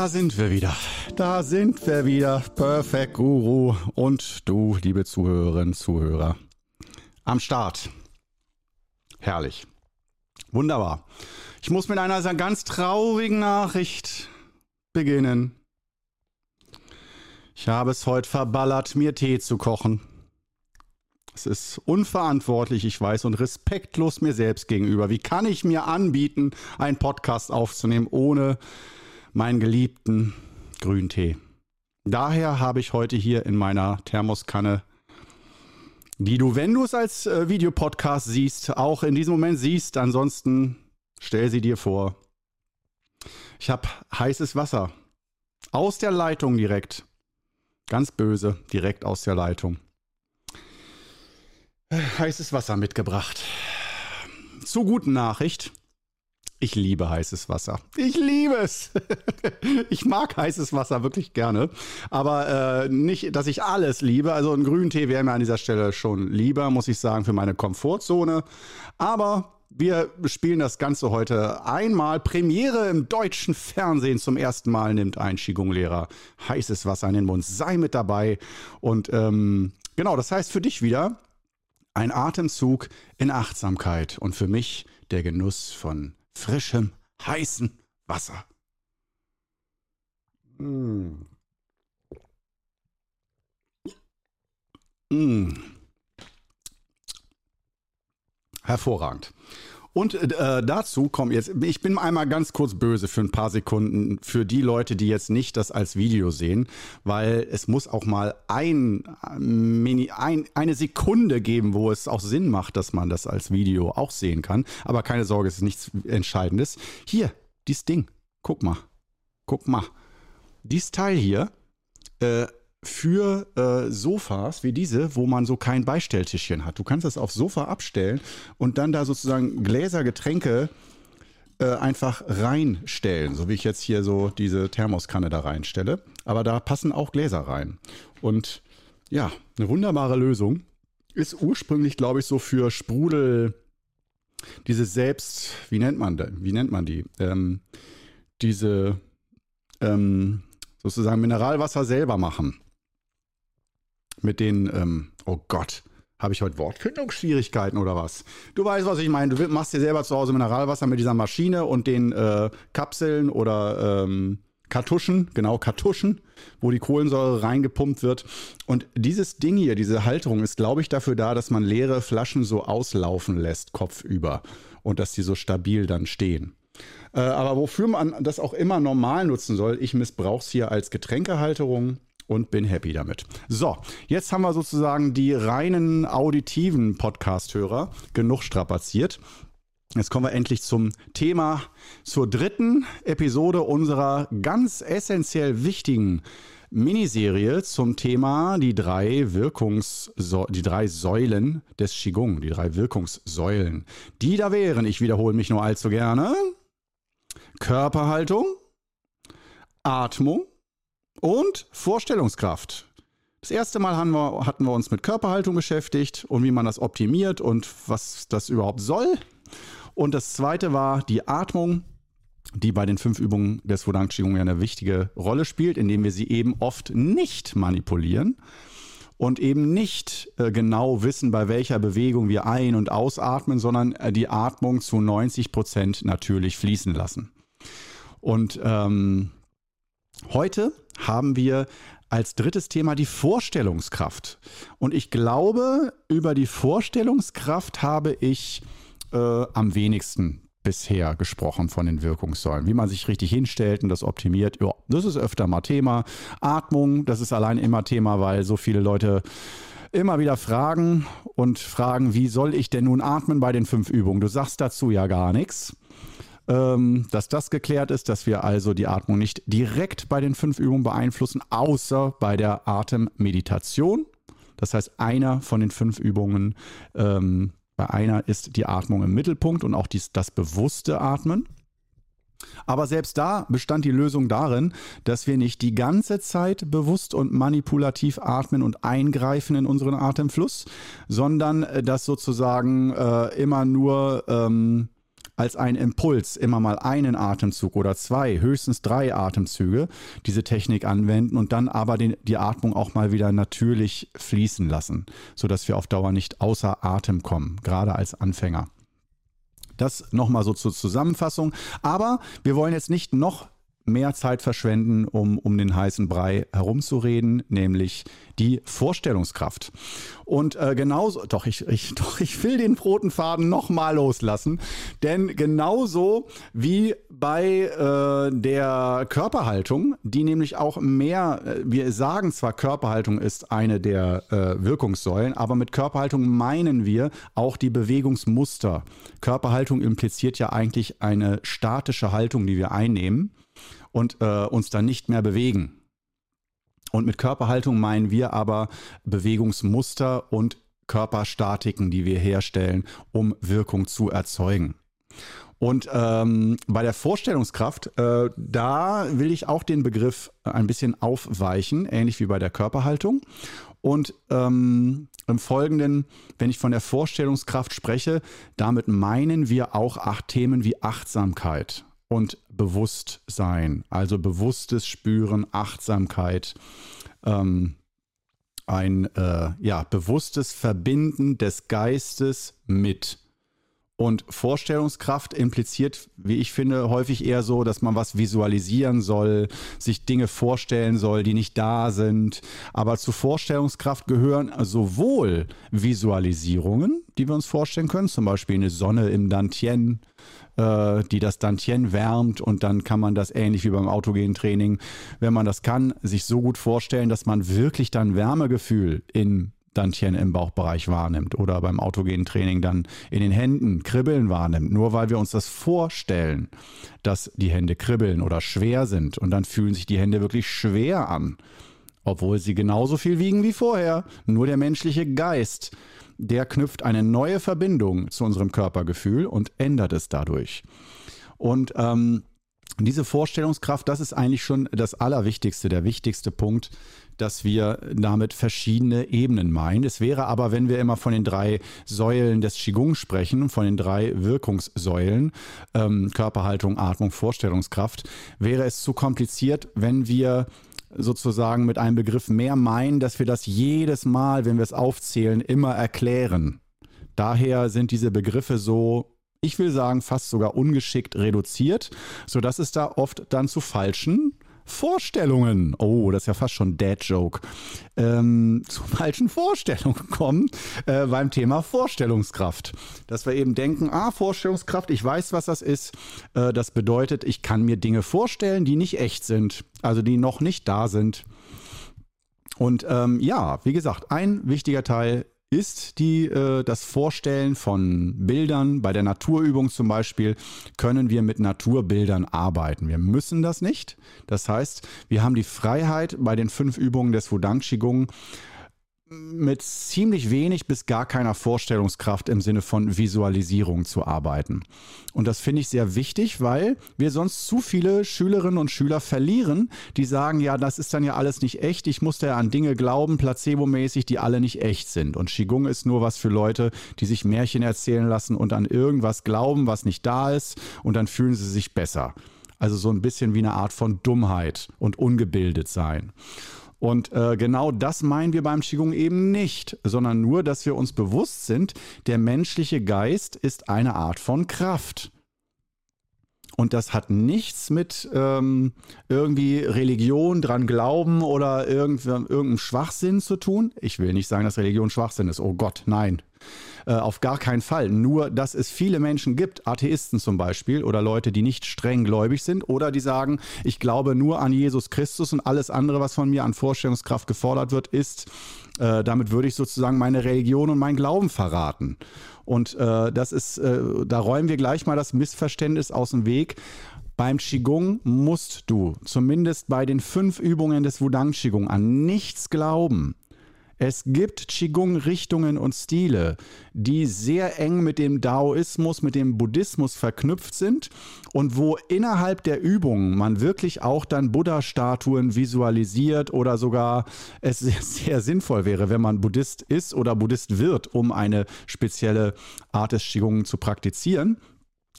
Da sind wir wieder. Da sind wir wieder. Perfect Guru und du, liebe Zuhörerinnen, Zuhörer. Am Start. Herrlich. Wunderbar. Ich muss mit einer ganz traurigen Nachricht beginnen. Ich habe es heute verballert, mir Tee zu kochen. Es ist unverantwortlich, ich weiß, und respektlos mir selbst gegenüber. Wie kann ich mir anbieten, einen Podcast aufzunehmen, ohne meinen geliebten Grüntee? Daher habe ich heute hier in meiner Thermoskanne, die du, wenn du es als äh, Videopodcast siehst, auch in diesem Moment siehst. Ansonsten stell sie dir vor. Ich habe heißes Wasser aus der Leitung direkt. Ganz böse, direkt aus der Leitung heißes Wasser mitgebracht. Zur guten Nachricht. Ich liebe heißes Wasser. Ich liebe es. ich mag heißes Wasser wirklich gerne. Aber äh, nicht, dass ich alles liebe. Also ein Grüntee wäre mir an dieser Stelle schon lieber, muss ich sagen, für meine Komfortzone. Aber wir spielen das Ganze heute einmal. Premiere im deutschen Fernsehen. Zum ersten Mal nimmt ein Qigong-Lehrer heißes Wasser in den Mund. Sei mit dabei. Und ähm, genau, das heißt für dich wieder, ein Atemzug in Achtsamkeit und für mich der Genuss von frischem, heißem Wasser. Mm. Mm. Hervorragend. Und äh, dazu kommt jetzt, ich bin einmal ganz kurz böse für ein paar Sekunden für die Leute, die jetzt nicht das als Video sehen, weil es muss auch mal ein, Mini, ein, eine Sekunde geben, wo es auch Sinn macht, dass man das als Video auch sehen kann. Aber keine Sorge, es ist nichts Entscheidendes. Hier, dieses Ding, guck mal, guck mal. Dieses Teil hier äh, für äh, Sofas wie diese, wo man so kein Beistelltischchen hat. Du kannst das aufs Sofa abstellen und dann da sozusagen Gläser, Getränke äh, einfach reinstellen, so wie ich jetzt hier so diese Thermoskanne da reinstelle. Aber da passen auch Gläser rein. Und ja, eine wunderbare Lösung. Ist ursprünglich, glaube ich, so für Sprudel, diese selbst, wie nennt man, da, wie nennt man die? Ähm, diese ähm, sozusagen Mineralwasser selber machen mit den, ähm, oh Gott, habe ich heute Wortfindungsschwierigkeiten oder was? Du weißt, was ich meine. Du machst dir selber zu Hause Mineralwasser mit dieser Maschine und den äh, Kapseln oder ähm, Kartuschen, genau Kartuschen, wo die Kohlensäure reingepumpt wird. Und dieses Ding hier, diese Halterung ist, glaube ich, dafür da, dass man leere Flaschen so auslaufen lässt, kopfüber. Und dass die so stabil dann stehen. Äh, aber wofür man das auch immer normal nutzen soll, ich missbrauche es hier als Getränkehalterung und bin happy damit. So, jetzt haben wir sozusagen die reinen auditiven Podcast-Hörer genug strapaziert. Jetzt kommen wir endlich zum Thema, zur dritten Episode unserer ganz essentiell wichtigen Miniserie zum Thema die drei Wirkungs die drei Säulen des Qigong, die drei Wirkungssäulen. Die da wären, ich wiederhole mich nur allzu gerne, Körperhaltung, Atmung und Vorstellungskraft. Das erste Mal hatten wir, hatten wir uns mit Körperhaltung beschäftigt und wie man das optimiert und was das überhaupt soll. Und das zweite war die Atmung, die bei den fünf Übungen des Wudang Qigong ja eine wichtige Rolle spielt, indem wir sie eben oft nicht manipulieren und eben nicht äh, genau wissen, bei welcher Bewegung wir ein- und ausatmen, sondern äh, die Atmung zu 90 Prozent natürlich fließen lassen. Und ähm, Heute haben wir als drittes Thema die Vorstellungskraft. Und ich glaube, über die Vorstellungskraft habe ich äh, am wenigsten bisher gesprochen von den Wirkungssäulen. Wie man sich richtig hinstellt und das optimiert, ja, das ist öfter mal Thema. Atmung, das ist allein immer Thema, weil so viele Leute immer wieder fragen und fragen, wie soll ich denn nun atmen bei den fünf Übungen? Du sagst dazu ja gar nichts ähm, dass das geklärt ist, dass wir also die Atmung nicht direkt bei den fünf Übungen beeinflussen, außer bei der Atemmeditation. Das heißt, einer von den fünf Übungen, ähm, bei einer ist die Atmung im Mittelpunkt und auch dies, das bewusste Atmen. Aber selbst da bestand die Lösung darin, dass wir nicht die ganze Zeit bewusst und manipulativ atmen und eingreifen in unseren Atemfluss, sondern äh, dass sozusagen äh, immer nur ähm, als ein Impuls immer mal einen Atemzug oder zwei, höchstens drei Atemzüge diese Technik anwenden und dann aber den, die Atmung auch mal wieder natürlich fließen lassen, sodass wir auf Dauer nicht außer Atem kommen, gerade als Anfänger. Das nochmal so zur Zusammenfassung. Aber wir wollen jetzt nicht noch mehr Zeit verschwenden, um um den heißen Brei herumzureden, nämlich die Vorstellungskraft. Und äh, genauso, doch ich, ich, doch, ich will den roten Faden nochmal loslassen, denn genauso wie bei äh, der Körperhaltung, die nämlich auch mehr, äh, wir sagen zwar, Körperhaltung ist eine der äh, Wirkungssäulen, aber mit Körperhaltung meinen wir auch die Bewegungsmuster. Körperhaltung impliziert ja eigentlich eine statische Haltung, die wir einnehmen und äh, uns dann nicht mehr bewegen. Und mit Körperhaltung meinen wir aber Bewegungsmuster und Körperstatiken, die wir herstellen, um Wirkung zu erzeugen. Und ähm, bei der Vorstellungskraft, äh, da will ich auch den Begriff ein bisschen aufweichen, ähnlich wie bei der Körperhaltung. Und ähm, im Folgenden, wenn ich von der Vorstellungskraft spreche, damit meinen wir auch acht Themen wie Achtsamkeit und Bewusstsein, also bewusstes Spüren, Achtsamkeit, ähm, ein äh, ja, bewusstes Verbinden des Geistes mit. Und Vorstellungskraft impliziert, wie ich finde, häufig eher so, dass man was visualisieren soll, sich Dinge vorstellen soll, die nicht da sind. Aber zu Vorstellungskraft gehören sowohl Visualisierungen, die wir uns vorstellen können, zum Beispiel eine Sonne im Dantien, äh, die das Dantien wärmt und dann kann man das ähnlich wie beim autogenen Training, wenn man das kann, sich so gut vorstellen, dass man wirklich dann Wärmegefühl in Dantien im Bauchbereich wahrnimmt oder beim autogenen Training dann in den Händen Kribbeln wahrnimmt, nur weil wir uns das vorstellen, dass die Hände kribbeln oder schwer sind und dann fühlen sich die Hände wirklich schwer an, obwohl sie genauso viel wiegen wie vorher, nur der menschliche Geist der knüpft eine neue Verbindung zu unserem Körpergefühl und ändert es dadurch. Und ähm, diese Vorstellungskraft, das ist eigentlich schon das Allerwichtigste, der wichtigste Punkt, dass wir damit verschiedene Ebenen meinen. Es wäre aber, wenn wir immer von den drei Säulen des Qigong sprechen, von den drei Wirkungssäulen, ähm, Körperhaltung, Atmung, Vorstellungskraft, wäre es zu kompliziert, wenn wir sozusagen mit einem Begriff mehr meinen, dass wir das jedes Mal, wenn wir es aufzählen, immer erklären. Daher sind diese Begriffe so, ich will sagen, fast sogar ungeschickt reduziert, sodass es da oft dann zu falschen Vorstellungen, oh, das ist ja fast schon Dad-Joke, ähm, zu falschen Vorstellungen kommen äh, beim Thema Vorstellungskraft. Dass wir eben denken, ah, Vorstellungskraft, ich weiß, was das ist. Äh, das bedeutet, ich kann mir Dinge vorstellen, die nicht echt sind, also die noch nicht da sind. Und ähm, ja, wie gesagt, ein wichtiger Teil ist die, äh, das Vorstellen von Bildern. Bei der Naturübung zum Beispiel können wir mit Naturbildern arbeiten. Wir müssen das nicht. Das heißt, wir haben die Freiheit bei den fünf Übungen des Wudang Qigong mit ziemlich wenig bis gar keiner Vorstellungskraft im Sinne von Visualisierung zu arbeiten. Und das finde ich sehr wichtig, weil wir sonst zu viele Schülerinnen und Schüler verlieren, die sagen, ja, das ist dann ja alles nicht echt, ich musste ja an Dinge glauben, placebomäßig, die alle nicht echt sind. Und Qigong ist nur was für Leute, die sich Märchen erzählen lassen und an irgendwas glauben, was nicht da ist, und dann fühlen sie sich besser. Also so ein bisschen wie eine Art von Dummheit und ungebildet sein. Und äh, genau das meinen wir beim Qigong eben nicht, sondern nur, dass wir uns bewusst sind, der menschliche Geist ist eine Art von Kraft. Und das hat nichts mit ähm, irgendwie Religion, dran glauben oder irgendeinem Schwachsinn zu tun. Ich will nicht sagen, dass Religion Schwachsinn ist. Oh Gott, nein. Äh, auf gar keinen Fall. Nur, dass es viele Menschen gibt, Atheisten zum Beispiel oder Leute, die nicht streng gläubig sind oder die sagen, ich glaube nur an Jesus Christus und alles andere, was von mir an Vorstellungskraft gefordert wird, ist, äh, damit würde ich sozusagen meine Religion und meinen Glauben verraten. Und äh, das ist, äh, da räumen wir gleich mal das Missverständnis aus dem Weg. Beim Qigong musst du zumindest bei den fünf Übungen des Wudang Qigong an nichts glauben. Es gibt Qigong-Richtungen und Stile, die sehr eng mit dem Daoismus, mit dem Buddhismus verknüpft sind und wo innerhalb der Übungen man wirklich auch dann Buddha-Statuen visualisiert oder sogar es sehr, sehr sinnvoll wäre, wenn man Buddhist ist oder Buddhist wird, um eine spezielle Art des Qigong zu praktizieren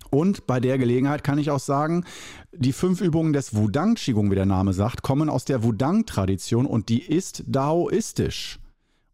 Und bei der Gelegenheit kann ich auch sagen, die fünf Übungen des Wudang Qigong, wie der Name sagt, kommen aus der Wudang-Tradition und die ist daoistisch.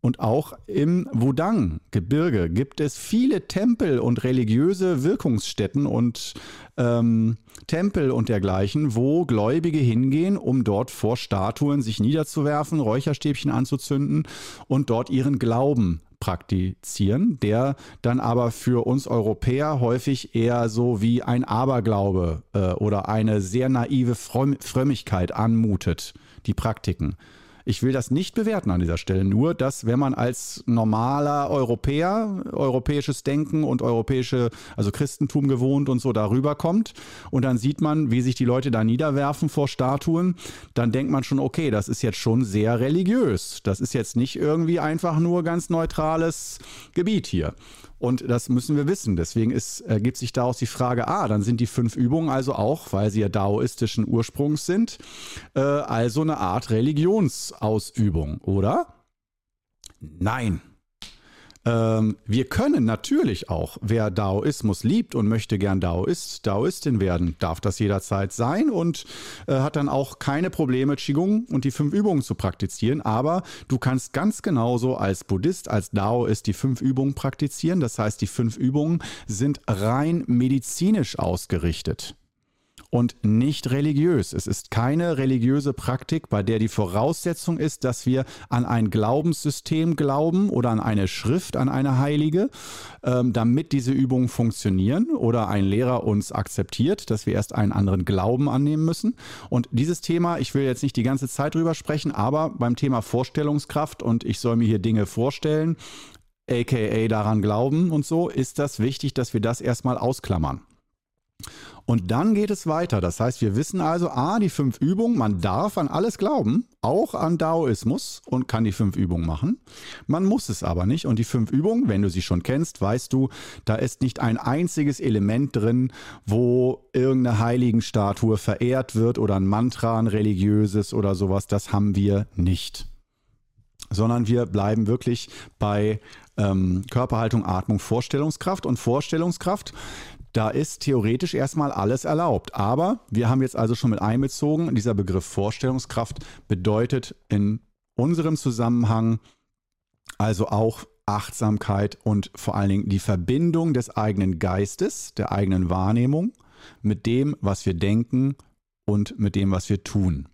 Und auch im Wudang-Gebirge gibt es viele Tempel und religiöse Wirkungsstätten und ähm, Tempel und dergleichen, wo Gläubige hingehen, um dort vor Statuen sich niederzuwerfen, Räucherstäbchen anzuzünden und dort ihren Glauben praktizieren, der dann aber für uns Europäer häufig eher so wie ein Aberglaube äh, oder eine sehr naive Frömmigkeit anmutet, die Praktiken. Ich will das nicht bewerten an dieser Stelle, nur dass wenn man als normaler Europäer, europäisches Denken und europäische, also Christentum gewohnt und so darüber kommt und dann sieht man, wie sich die Leute da niederwerfen vor Statuen, dann denkt man schon, okay, das ist jetzt schon sehr religiös. Das ist jetzt nicht irgendwie einfach nur ganz neutrales Gebiet hier. Und das müssen wir wissen. Deswegen ist, ergibt sich daraus die Frage, ah, dann sind die fünf Übungen also auch, weil sie ja daoistischen Ursprungs sind, äh, also eine Art Religionsausübung, oder? Nein. Ähm, wir können natürlich auch, wer Daoismus liebt und möchte gern Daoist, Daoistin werden, darf das jederzeit sein und äh, hat dann auch keine Probleme, Qigong und die fünf Übungen zu praktizieren. Aber du kannst ganz genauso als Buddhist, als Daoist die fünf Übungen praktizieren. Das heißt, die fünf Übungen sind rein medizinisch ausgerichtet und nicht religiös. Es ist keine religiöse Praktik, bei der die Voraussetzung ist, dass wir an ein Glaubenssystem glauben oder an eine Schrift, an eine Heilige, ähm, damit diese Übungen funktionieren oder ein Lehrer uns akzeptiert, dass wir erst einen anderen Glauben annehmen müssen. Und dieses Thema, ich will jetzt nicht die ganze Zeit drüber sprechen, aber beim Thema Vorstellungskraft und ich soll mir hier Dinge vorstellen, aka daran glauben und so, ist das wichtig, dass wir das erstmal ausklammern. Und dann geht es weiter. Das heißt, wir wissen also, a, die fünf Übungen, man darf an alles glauben, auch an Daoismus und kann die fünf Übungen machen. Man muss es aber nicht. Und die fünf Übungen, wenn du sie schon kennst, weißt du, da ist nicht ein einziges Element drin, wo irgendeine Heiligenstatue verehrt wird oder ein Mantra, ein religiöses oder sowas. Das haben wir nicht sondern wir bleiben wirklich bei ähm, Körperhaltung, Atmung, Vorstellungskraft. Und Vorstellungskraft da ist theoretisch erstmal alles erlaubt. Aber wir haben jetzt also schon mit einbezogen, dieser Begriff Vorstellungskraft bedeutet in unserem Zusammenhang also auch Achtsamkeit und vor allen Dingen die Verbindung des eigenen Geistes, der eigenen Wahrnehmung mit dem, was wir denken und mit dem, was wir tun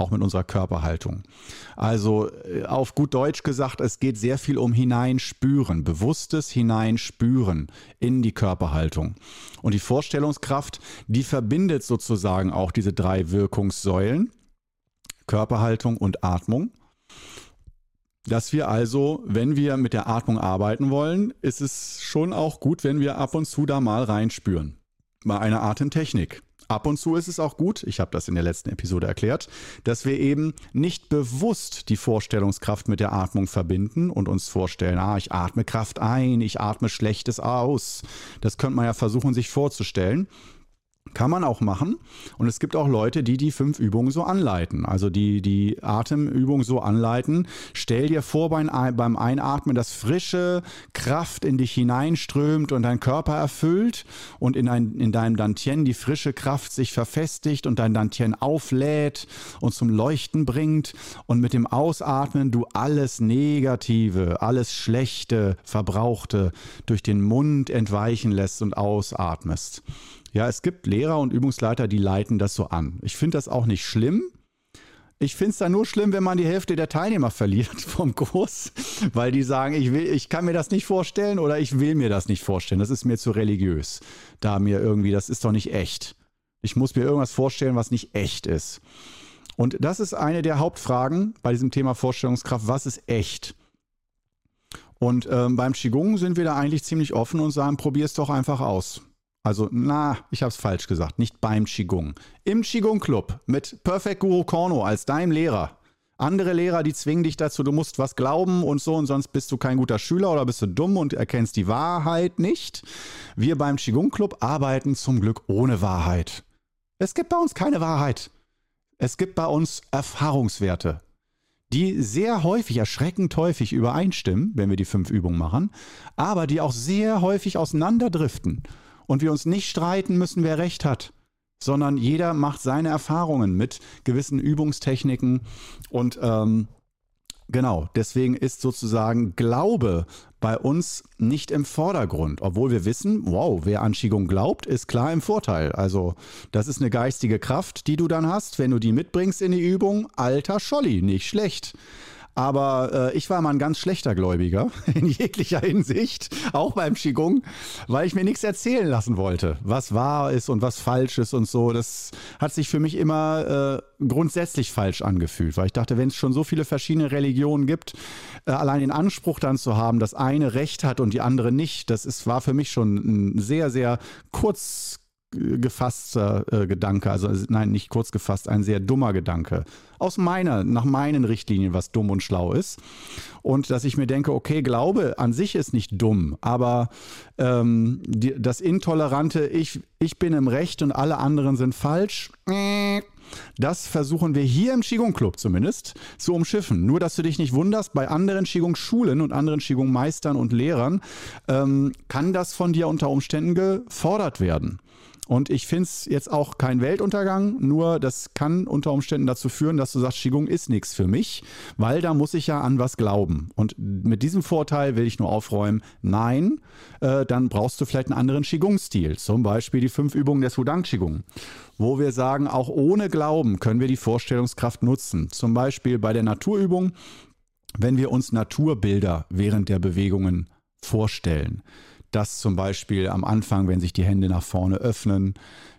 auch mit unserer Körperhaltung. Also äh, auf gut Deutsch gesagt, es geht sehr viel um Hineinspüren, bewusstes Hineinspüren in die Körperhaltung. Und die Vorstellungskraft, die verbindet sozusagen auch diese drei Wirkungssäulen, Körperhaltung und Atmung. Dass wir also, wenn wir mit der Atmung arbeiten wollen, ist es schon auch gut, wenn wir ab und zu da mal reinspüren. Bei einer Atemtechnik. Ab und zu ist es auch gut, ich habe das in der letzten Episode erklärt, dass wir eben nicht bewusst die Vorstellungskraft mit der Atmung verbinden und uns vorstellen, ah, ich atme Kraft ein, ich atme Schlechtes aus. Das könnte man ja versuchen, sich vorzustellen. Kann man auch machen. Und es gibt auch Leute, die die fünf Übungen so anleiten. Also die die Atemübung so anleiten. Stell dir vor beim Einatmen, dass frische Kraft in dich hineinströmt und dein Körper erfüllt und in, ein, in deinem Dantien die frische Kraft sich verfestigt und dein Dantien auflädt und zum Leuchten bringt. Und mit dem Ausatmen du alles Negative, alles Schlechte, Verbrauchte durch den Mund entweichen lässt und ausatmest. Ja, es gibt Lehrer und Übungsleiter, die leiten das so an. Ich finde das auch nicht schlimm. Ich finde es dann nur schlimm, wenn man die Hälfte der Teilnehmer verliert vom Kurs, weil die sagen, ich, will, ich kann mir das nicht vorstellen oder ich will mir das nicht vorstellen. Das ist mir zu religiös. Da mir irgendwie, das ist doch nicht echt. Ich muss mir irgendwas vorstellen, was nicht echt ist. Und das ist eine der Hauptfragen bei diesem Thema Vorstellungskraft. Was ist echt? Und ähm, beim Qigong sind wir da eigentlich ziemlich offen und sagen, probier es doch einfach aus. Also, na, ich habe es falsch gesagt, nicht beim Qigong. Im Qigong Club mit Perfect Guru Korno als deinem Lehrer. Andere Lehrer, die zwingen dich dazu, du musst was glauben und so und sonst bist du kein guter Schüler oder bist du dumm und erkennst die Wahrheit nicht. Wir beim Qigong Club arbeiten zum Glück ohne Wahrheit. Es gibt bei uns keine Wahrheit. Es gibt bei uns Erfahrungswerte, die sehr häufig, erschreckend häufig übereinstimmen, wenn wir die fünf Übungen machen, aber die auch sehr häufig auseinanderdriften. Und wir uns nicht streiten müssen, wer recht hat sondern jeder macht seine Erfahrungen mit gewissen Übungstechniken und ähm, Genau, deswegen ist sozusagen Glaube bei uns nicht im Vordergrund, obwohl wir wissen, wow, wer an Qigong glaubt, ist klar im Vorteil. Also das ist eine geistige Kraft, die du dann hast, wenn du die mitbringst in die Übung. Alter Scholli, nicht schlecht. Aber äh, ich war mal ein ganz schlechter Gläubiger in jeglicher Hinsicht, auch beim Qigong, weil ich mir nichts erzählen lassen wollte, was wahr ist und was falsch ist und so. Das hat sich für mich immer äh, grundsätzlich falsch angefühlt, weil ich dachte, wenn es schon so viele verschiedene Religionen gibt, äh, allein den Anspruch dann zu haben, dass eine Recht hat und die andere nicht, das ist, war für mich schon ein sehr, sehr kurz gefasster äh, Gedanke, also nein, nicht kurz gefasst, ein sehr dummer Gedanke. Aus meiner, nach meinen Richtlinien, was dumm und schlau ist. Und dass ich mir denke, okay, Glaube an sich ist nicht dumm, aber ähm, die, das intolerante, ich, ich bin im Recht und alle anderen sind falsch, das versuchen wir hier im Qigong Club zumindest zu umschiffen. Nur, dass du dich nicht wunderst, bei anderen Qigong Schulen und anderen Qigong Meistern und Lehrern ähm, kann das von dir unter Umständen gefordert werden. Und ich finde es jetzt auch kein Weltuntergang, nur das kann unter Umständen dazu führen, dass du sagst, Qigong ist nichts für mich, weil da muss ich ja an was glauben. Und mit diesem Vorteil will ich nur aufräumen, nein, äh, dann brauchst du vielleicht einen anderen Qigong-Stil, zum Beispiel die fünf Übungen des Wudang Qigong wo wir sagen, auch ohne Glauben können wir die Vorstellungskraft nutzen. Zum Beispiel bei der Naturübung, wenn wir uns Naturbilder während der Bewegungen vorstellen dass zum Beispiel am Anfang, wenn sich die Hände nach vorne öffnen,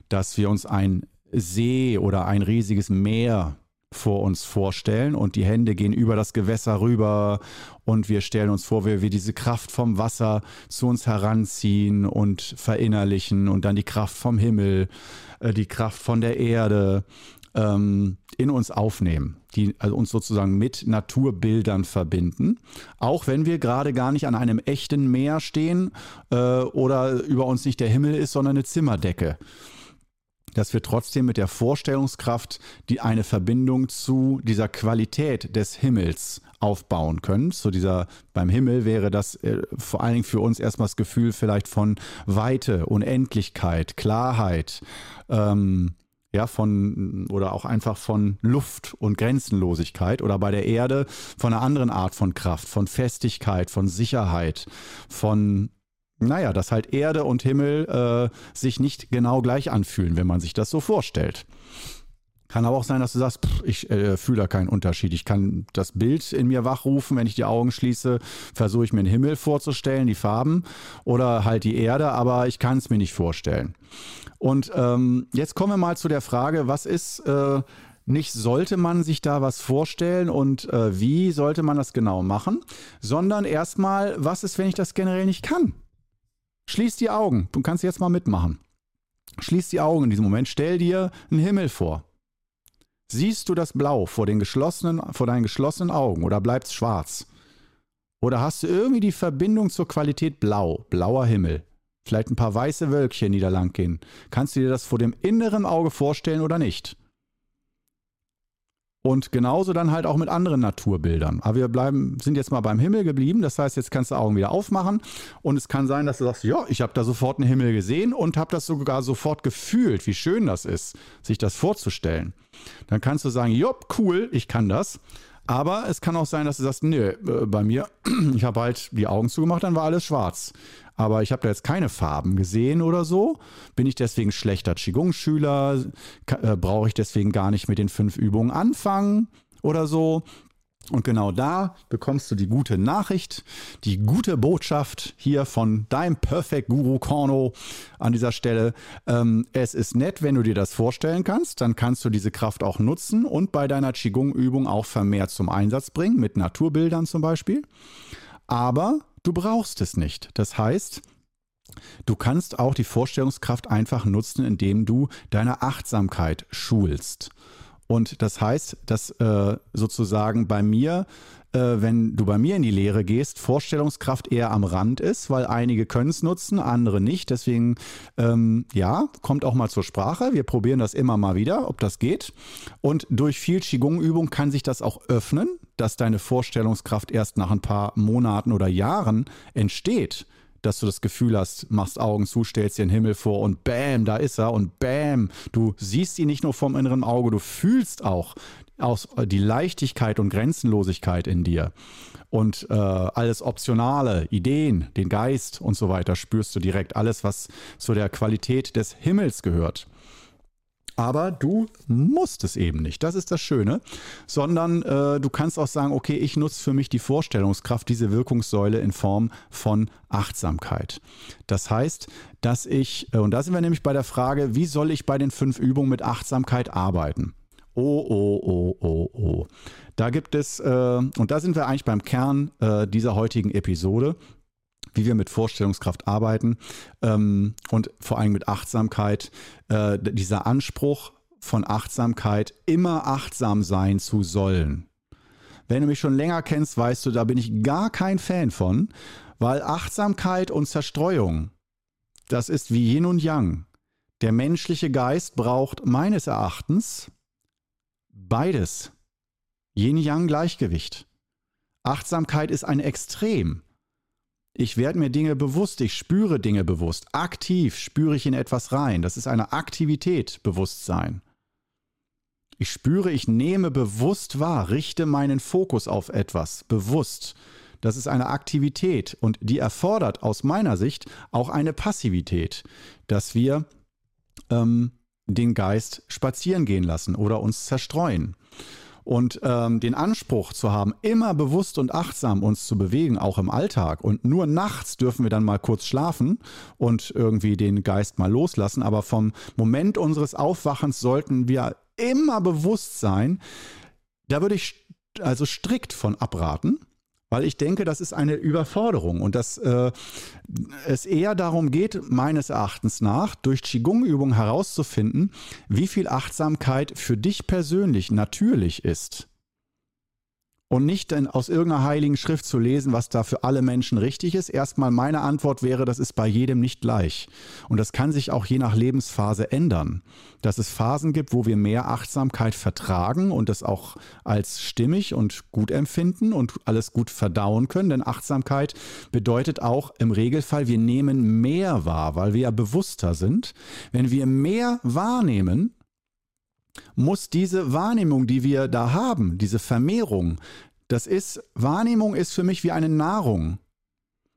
dass wir uns ein See oder ein riesiges Meer vor uns vorstellen und die Hände gehen über das Gewässer rüber und wir stellen uns vor, wie wir diese Kraft vom Wasser zu uns heranziehen und verinnerlichen und dann die Kraft vom Himmel, äh, die Kraft von der Erde ähm, in uns aufnehmen, die also uns sozusagen mit Naturbildern verbinden, auch wenn wir gerade gar nicht an einem echten Meer stehen äh, oder über uns nicht der Himmel ist, sondern eine Zimmerdecke dass wir trotzdem mit der Vorstellungskraft die eine Verbindung zu dieser Qualität des Himmels aufbauen können. Zu dieser, beim Himmel wäre das äh, vor allen Dingen für uns erstmal das Gefühl vielleicht von Weite, Unendlichkeit, Klarheit, ähm, ja, von oder auch einfach von Luft und Grenzenlosigkeit oder bei der Erde von einer anderen Art von Kraft, von Festigkeit, von Sicherheit, von naja, dass halt Erde und Himmel äh, sich nicht genau gleich anfühlen, wenn man sich das so vorstellt. Kann aber auch sein, dass du sagst, pff, ich äh, fühle da keinen Unterschied. Ich kann das Bild in mir wachrufen, wenn ich die Augen schließe, versuche ich mir den Himmel vorzustellen, die Farben oder halt die Erde, aber ich kann es mir nicht vorstellen. Und ähm, jetzt kommen wir mal zu der Frage, was ist, äh, nicht sollte man sich da was vorstellen und äh, wie sollte man das genau machen, sondern erstmal, was ist, wenn ich das generell nicht kann? Schließ die Augen, du kannst jetzt mal mitmachen. Schließ die Augen in diesem Moment, stell dir einen Himmel vor. Siehst du das Blau vor, den geschlossenen, vor deinen geschlossenen Augen oder bleibt es schwarz? Oder hast du irgendwie die Verbindung zur Qualität Blau, blauer Himmel? Vielleicht ein paar weiße Wölkchen, die da lang gehen. Kannst du dir das vor dem inneren Auge vorstellen oder nicht? Und genauso dann halt auch mit anderen Naturbildern. Aber wir bleiben, sind jetzt mal beim Himmel geblieben. Das heißt, jetzt kannst du Augen wieder aufmachen. Und es kann sein, dass du sagst, ja, ich habe da sofort einen Himmel gesehen und habe das sogar sofort gefühlt, wie schön das ist, sich das vorzustellen. Dann kannst du sagen, jopp, cool, ich kann das. Aber es kann auch sein, dass du sagst, nee, äh, bei mir, ich habe halt die Augen zugemacht, dann war alles schwarz aber ich habe da jetzt keine Farben gesehen oder so. Bin ich deswegen schlechter Qigong-Schüler? Äh, Brauche ich deswegen gar nicht mit den fünf Übungen anfangen oder so? Und genau da bekommst du die gute Nachricht, die gute Botschaft hier von deinem Perfect Guru Korno an dieser Stelle. Ähm, es ist nett, wenn du dir das vorstellen kannst, dann kannst du diese Kraft auch nutzen und bei deiner Qigong-Übung auch vermehrt zum Einsatz bringen, mit Naturbildern zum Beispiel. Aber Du brauchst es nicht. Das heißt, du kannst auch die Vorstellungskraft einfach nutzen, indem du deine Achtsamkeit schulst. Und das heißt, dass äh, sozusagen bei mir, äh, wenn du bei mir in die Lehre gehst, Vorstellungskraft eher am Rand ist, weil einige können es nutzen, andere nicht. Deswegen, ähm, ja, kommt auch mal zur Sprache. Wir probieren das immer mal wieder, ob das geht. Und durch viel Qigong-Übung kann sich das auch öffnen dass deine Vorstellungskraft erst nach ein paar Monaten oder Jahren entsteht. Dass du das Gefühl hast, machst Augen zu, stellst dir den Himmel vor und bam, da ist er und bam, du siehst ihn nicht nur vom inneren Auge, du fühlst auch aus, äh, die Leichtigkeit und Grenzenlosigkeit in dir. Und äh, alles Optionale, Ideen, den Geist und so weiter spürst du direkt. Alles, was zu der Qualität des Himmels gehört. Aber du musst es eben nicht. Das ist das Schöne. Sondern äh, du kannst auch sagen, okay, ich nutze für mich die Vorstellungskraft, diese Wirkungssäule in Form von Achtsamkeit. Das heißt, dass ich, äh, und da sind wir nämlich bei der Frage, wie soll ich bei den fünf Übungen mit Achtsamkeit arbeiten? Oh, oh, oh, oh, oh. Da gibt es, äh, und da sind wir eigentlich beim Kern äh, dieser heutigen Episode, wie wir mit Vorstellungskraft arbeiten ähm, und vor allem mit Achtsamkeit. Äh, dieser Anspruch von Achtsamkeit, immer achtsam sein zu sollen. Wenn du mich schon länger kennst, weißt du, da bin ich gar kein Fan von, weil Achtsamkeit und Zerstreuung, das ist wie Yin und Yang. Der menschliche Geist braucht meines Erachtens beides. Yin-Yang-Gleichgewicht. Achtsamkeit ist ein Extrem. Ich werde mir Dinge bewusst, ich spüre Dinge bewusst. Aktiv spüre ich in etwas rein. Das ist eine Aktivität, Bewusstsein. Ich spüre, ich nehme bewusst wahr, richte meinen Fokus auf etwas, bewusst. Das ist eine Aktivität und die erfordert aus meiner Sicht auch eine Passivität, dass wir ähm, den Geist spazieren gehen lassen oder uns zerstreuen. Und ähm, den Anspruch zu haben, immer bewusst und achtsam uns zu bewegen, auch im Alltag. Und nur nachts dürfen wir dann mal kurz schlafen und irgendwie den Geist mal loslassen. Aber vom Moment unseres Aufwachens sollten wir immer bewusst sein. Da würde ich also strikt von abraten weil ich denke, das ist eine Überforderung und dass äh, es eher darum geht, meines Erachtens nach, durch Qigong-Übungen herauszufinden, wie viel Achtsamkeit für dich persönlich natürlich ist und nicht denn aus irgendeiner heiligen Schrift zu lesen, was da für alle Menschen richtig ist. Erstmal meine Antwort wäre, das ist bei jedem nicht gleich. Und das kann sich auch je nach Lebensphase ändern. Dass es Phasen gibt, wo wir mehr Achtsamkeit vertragen und das auch als stimmig und gut empfinden und alles gut verdauen können. Denn Achtsamkeit bedeutet auch im Regelfall, wir nehmen mehr wahr, weil wir ja bewusster sind. Wenn wir mehr wahrnehmen, muss diese Wahrnehmung, die wir da haben, diese Vermehrung, das ist, Wahrnehmung ist für mich wie eine Nahrung.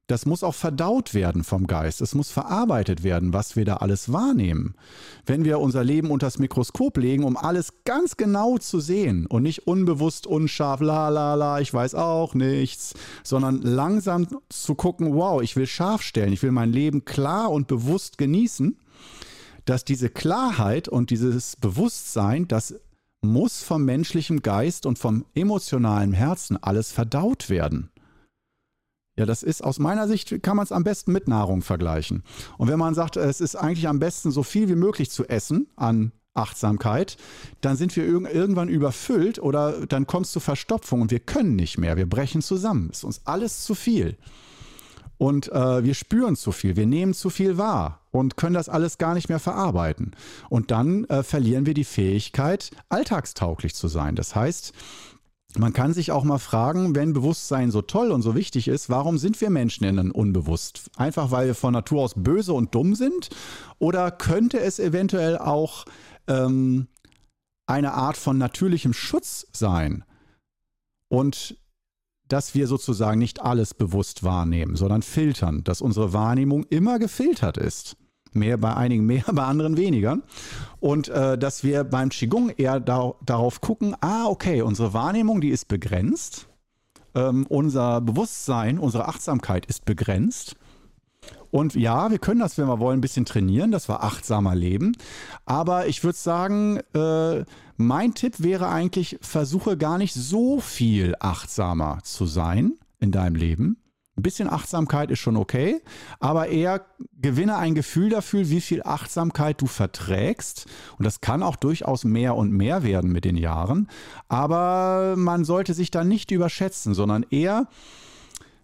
Das muss auch verdaut werden vom Geist. Es muss verarbeitet werden, was wir da alles wahrnehmen. Wenn wir unser Leben unter das Mikroskop legen, um alles ganz genau zu sehen und nicht unbewusst, unscharf, la la la, ich weiß auch nichts, sondern langsam zu gucken, wow, ich will scharf stellen, ich will mein Leben klar und bewusst genießen, dass diese Klarheit und dieses Bewusstsein, das muss vom menschlichen Geist und vom emotionalen Herzen alles verdaut werden. Ja, das ist aus meiner Sicht, kann man es am besten mit Nahrung vergleichen. Und wenn man sagt, es ist eigentlich am besten so viel wie möglich zu essen an Achtsamkeit, dann sind wir irgendwann überfüllt oder dann kommt es zu Verstopfung und wir können nicht mehr, wir brechen zusammen. Es ist uns alles zu viel. Und äh, wir spüren zu viel, wir nehmen zu viel wahr und können das alles gar nicht mehr verarbeiten. Und dann äh, verlieren wir die Fähigkeit, alltagstauglich zu sein. Das heißt, man kann sich auch mal fragen, wenn Bewusstsein so toll und so wichtig ist, warum sind wir Menschen denn unbewusst? Einfach weil wir von Natur aus böse und dumm sind? Oder könnte es eventuell auch ähm, eine Art von natürlichem Schutz sein? Und dass wir sozusagen nicht alles bewusst wahrnehmen, sondern filtern, dass unsere Wahrnehmung immer gefiltert ist. Mehr bei einigen mehr, bei anderen weniger. Und äh, dass wir beim Qigong eher da, darauf gucken, ah, okay, unsere Wahrnehmung, die ist begrenzt. Ähm, unser Bewusstsein, unsere Achtsamkeit ist begrenzt. Und ja, wir können das, wenn wir wollen, ein bisschen trainieren, dass wir achtsamer leben. Aber ich würde sagen, äh, mein Tipp wäre eigentlich, versuche gar nicht so viel achtsamer zu sein in deinem Leben. Ein bisschen Achtsamkeit ist schon okay, aber eher gewinne ein Gefühl dafür, wie viel Achtsamkeit du verträgst. Und das kann auch durchaus mehr und mehr werden mit den Jahren. Aber man sollte sich da nicht überschätzen, sondern eher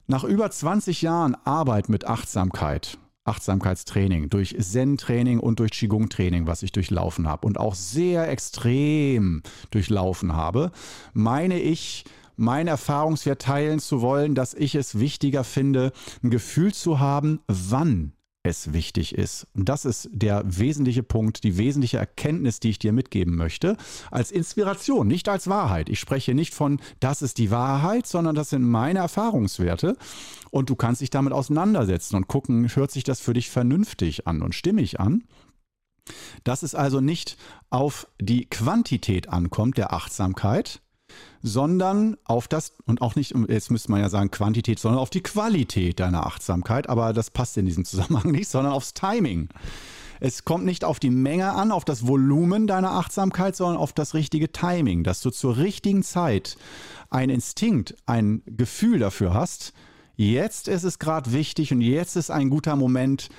nach über 20 Jahren Arbeit mit Achtsamkeit, Achtsamkeitstraining, durch Zen-Training und durch Qigong-Training, was ich durchlaufen habe und auch sehr extrem durchlaufen habe, meine ich, meinen Erfahrungswert teilen zu wollen, dass ich es wichtiger finde, ein Gefühl zu haben, wann es wichtig ist. Und das ist der wesentliche Punkt, die wesentliche Erkenntnis, die ich dir mitgeben möchte, als Inspiration, nicht als Wahrheit. Ich spreche nicht von, das ist die Wahrheit, sondern das sind meine Erfahrungswerte. Und du kannst dich damit auseinandersetzen und gucken, hört sich das für dich vernünftig an und stimmig an. Dass es also nicht auf die Quantität ankommt der Achtsamkeit, sondern auf das, und auch nicht, jetzt müsste man ja sagen Quantität, sondern auf die Qualität deiner Achtsamkeit, aber das passt in diesem Zusammenhang nicht, sondern aufs Timing. Es kommt nicht auf die Menge an, auf das Volumen deiner Achtsamkeit, sondern auf das richtige Timing, dass du zur richtigen Zeit ein Instinkt, ein Gefühl dafür hast, jetzt ist es gerade wichtig und jetzt ist ein guter Moment,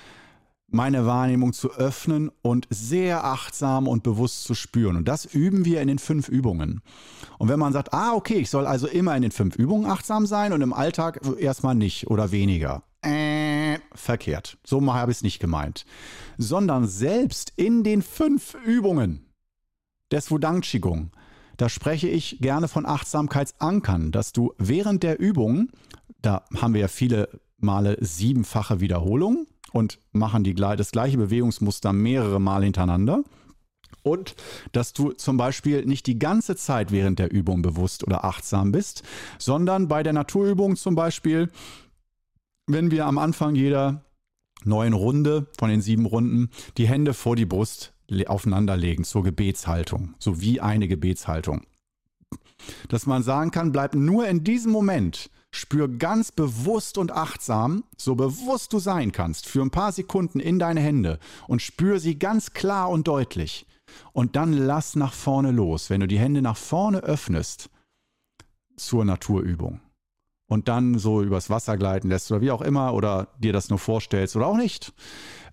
meine Wahrnehmung zu öffnen und sehr achtsam und bewusst zu spüren. Und das üben wir in den fünf Übungen. Und wenn man sagt, ah, okay, ich soll also immer in den fünf Übungen achtsam sein und im Alltag erstmal nicht oder weniger. Äh, verkehrt. So habe ich es nicht gemeint. Sondern selbst in den fünf Übungen des Wudang Qigong, da spreche ich gerne von Achtsamkeitsankern, dass du während der Übung, da haben wir ja viele Male siebenfache Wiederholung, und machen die, das gleiche Bewegungsmuster mehrere Mal hintereinander. Und dass du zum Beispiel nicht die ganze Zeit während der Übung bewusst oder achtsam bist, sondern bei der Naturübung zum Beispiel, wenn wir am Anfang jeder neuen Runde von den sieben Runden die Hände vor die Brust aufeinanderlegen zur Gebetshaltung, so wie eine Gebetshaltung. Dass man sagen kann, bleib nur in diesem Moment Spür ganz bewusst und achtsam, so bewusst du sein kannst, für ein paar Sekunden in deine Hände und spür sie ganz klar und deutlich. Und dann lass nach vorne los, wenn du die Hände nach vorne öffnest zur Naturübung und dann so übers Wasser gleiten lässt oder wie auch immer oder dir das nur vorstellst oder auch nicht.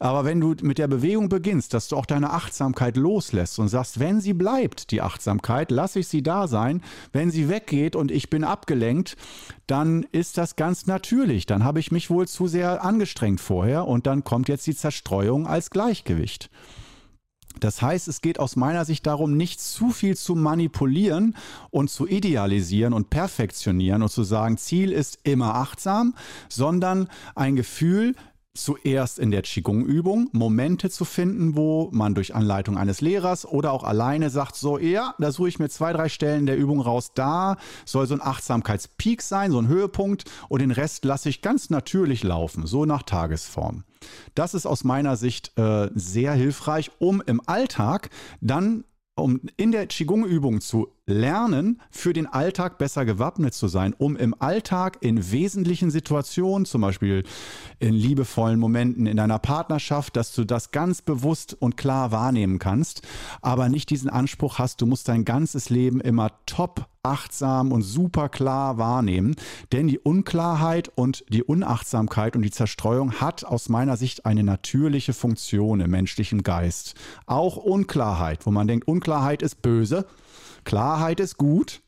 Aber wenn du mit der Bewegung beginnst, dass du auch deine Achtsamkeit loslässt und sagst, wenn sie bleibt, die Achtsamkeit, lasse ich sie da sein. Wenn sie weggeht und ich bin abgelenkt, dann ist das ganz natürlich. Dann habe ich mich wohl zu sehr angestrengt vorher und dann kommt jetzt die Zerstreuung als Gleichgewicht. Das heißt, es geht aus meiner Sicht darum, nicht zu viel zu manipulieren und zu idealisieren und perfektionieren und zu sagen, Ziel ist immer achtsam, sondern ein Gefühl, zuerst in der Qigong-Übung Momente zu finden, wo man durch Anleitung eines Lehrers oder auch alleine sagt, so, ja, da suche ich mir zwei, drei Stellen der Übung raus, da soll so ein Achtsamkeitspeak sein, so ein Höhepunkt und den Rest lasse ich ganz natürlich laufen, so nach Tagesform. Das ist aus meiner Sicht äh, sehr hilfreich, um im Alltag dann um in der Qigong-Übung zu lernen, für den Alltag besser gewappnet zu sein, um im Alltag in wesentlichen Situationen, zum Beispiel in liebevollen Momenten in deiner Partnerschaft, dass du das ganz bewusst und klar wahrnehmen kannst, aber nicht diesen Anspruch hast, du musst dein ganzes Leben immer top achtsam und super klar wahrnehmen, denn die Unklarheit und die Unachtsamkeit und die Zerstreuung hat aus meiner Sicht eine natürliche Funktion im menschlichen Geist. Auch Unklarheit, wo man denkt, Unklarheit ist böse, Klarheit ist gut,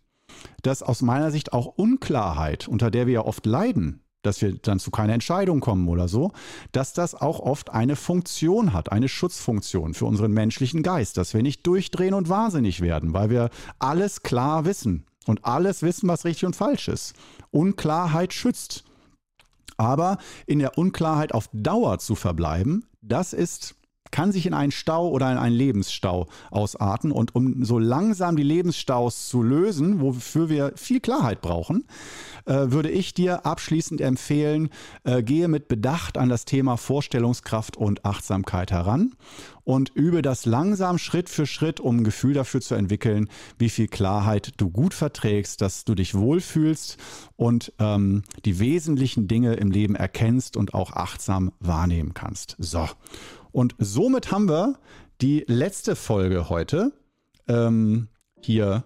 dass aus meiner Sicht auch Unklarheit, unter der wir ja oft leiden, dass wir dann zu keiner Entscheidung kommen oder so, dass das auch oft eine Funktion hat, eine Schutzfunktion für unseren menschlichen Geist, dass wir nicht durchdrehen und wahnsinnig werden, weil wir alles klar wissen und alles wissen, was richtig und falsch ist. Unklarheit schützt. Aber in der Unklarheit auf Dauer zu verbleiben, das ist kann sich in einen Stau oder in einen Lebensstau ausarten. Und um so langsam die Lebensstaus zu lösen, wofür wir viel Klarheit brauchen, äh, würde ich dir abschließend empfehlen, äh, gehe mit Bedacht an das Thema Vorstellungskraft und Achtsamkeit heran und übe das langsam Schritt für Schritt, um ein Gefühl dafür zu entwickeln, wie viel Klarheit du gut verträgst, dass du dich wohlfühlst und ähm, die wesentlichen Dinge im Leben erkennst und auch achtsam wahrnehmen kannst. So. Und somit haben wir die letzte Folge heute, ähm, hier,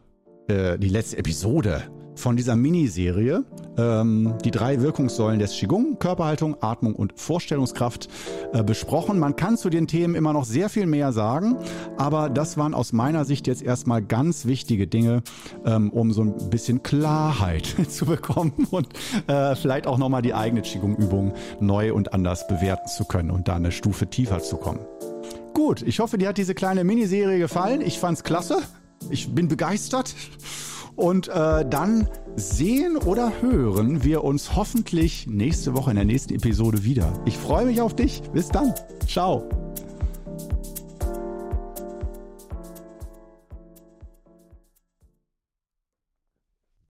äh, die letzte Episode von dieser Miniserie, ähm, die drei Wirkungssäulen des Qigong, Körperhaltung, Atmung und Vorstellungskraft, äh, besprochen. Man kann zu den Themen immer noch sehr viel mehr sagen, aber das waren aus meiner Sicht jetzt erstmal ganz wichtige Dinge, ähm, um so ein bisschen Klarheit zu bekommen und äh, vielleicht auch nochmal die eigene Qigong-Übung neu und anders bewerten zu können und da eine Stufe tiefer zu kommen. Gut, ich hoffe, dir hat diese kleine Miniserie gefallen. Ich fand's klasse. Ich bin begeistert. Und äh, dann sehen oder hören wir uns hoffentlich nächste Woche in der nächsten Episode wieder. Ich freue mich auf dich. Bis dann. Ciao.